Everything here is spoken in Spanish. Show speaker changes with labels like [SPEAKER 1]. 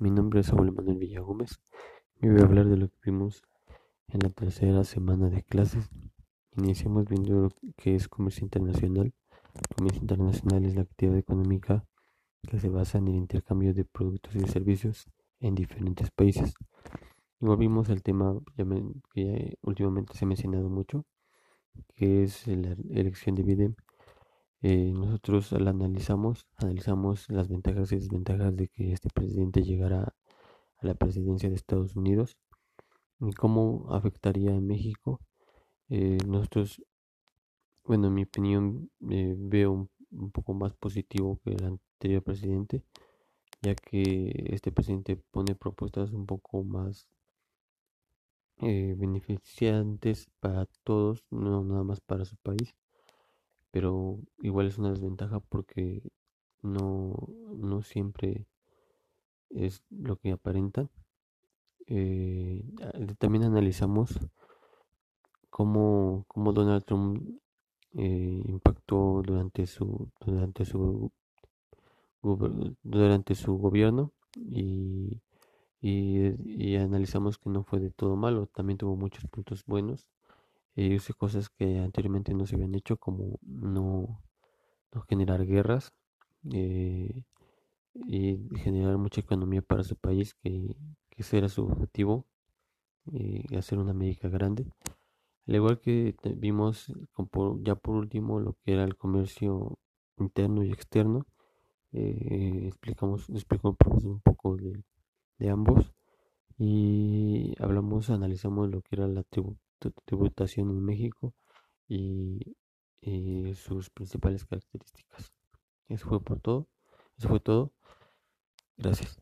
[SPEAKER 1] Mi nombre es Saúl Manuel Villagómez y voy a hablar de lo que vimos en la tercera semana de clases. Iniciamos viendo lo que es comercio internacional. comercio internacional es la actividad económica que se basa en el intercambio de productos y servicios en diferentes países. Y volvimos al tema que últimamente se ha mencionado mucho, que es la elección de Biden eh, nosotros la analizamos, analizamos las ventajas y desventajas de que este presidente llegara a la presidencia de Estados Unidos y cómo afectaría a México. Eh, nosotros, bueno, en mi opinión, eh, veo un, poco más positivo que el anterior presidente, ya que este presidente pone propuestas un poco más beneficiantes para todos, no nada más para su país pero igual es una desventaja porque no, no siempre es lo que aparentan. Eh, también analizamos cómo, cómo Donald Trump eh, impactó durante su durante su durante su gobierno y, y, analizamos que no fue de todo malo, también tuvo muchos puntos buenos eh, hice cosas que anteriormente no se habían hecho, como no, no generar guerras eh, y generar mucha economía para su país, que, que ese era su objetivo, eh, hacer una América grande. Al igual que vimos ya por último lo que era el comercio interno y externo, explicamos, explicamos un poco de, de ambos y hablamos, analizamos lo que era la tribu, tributación en México y, sus principales características. Eso fue por todo. Eso fue todo. Gracias.